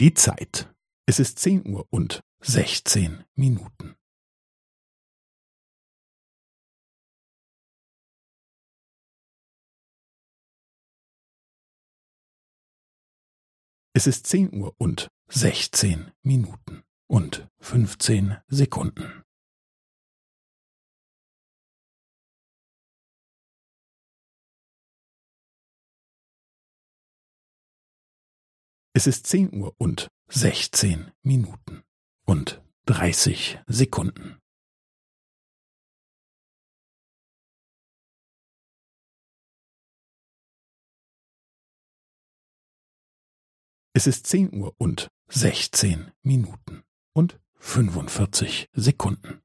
Die Zeit. Es ist zehn Uhr und sechzehn Minuten. Es ist zehn Uhr und sechzehn Minuten und fünfzehn Sekunden. Es ist zehn Uhr und sechzehn Minuten und dreißig Sekunden. Es ist zehn Uhr und sechzehn Minuten und fünfundvierzig Sekunden.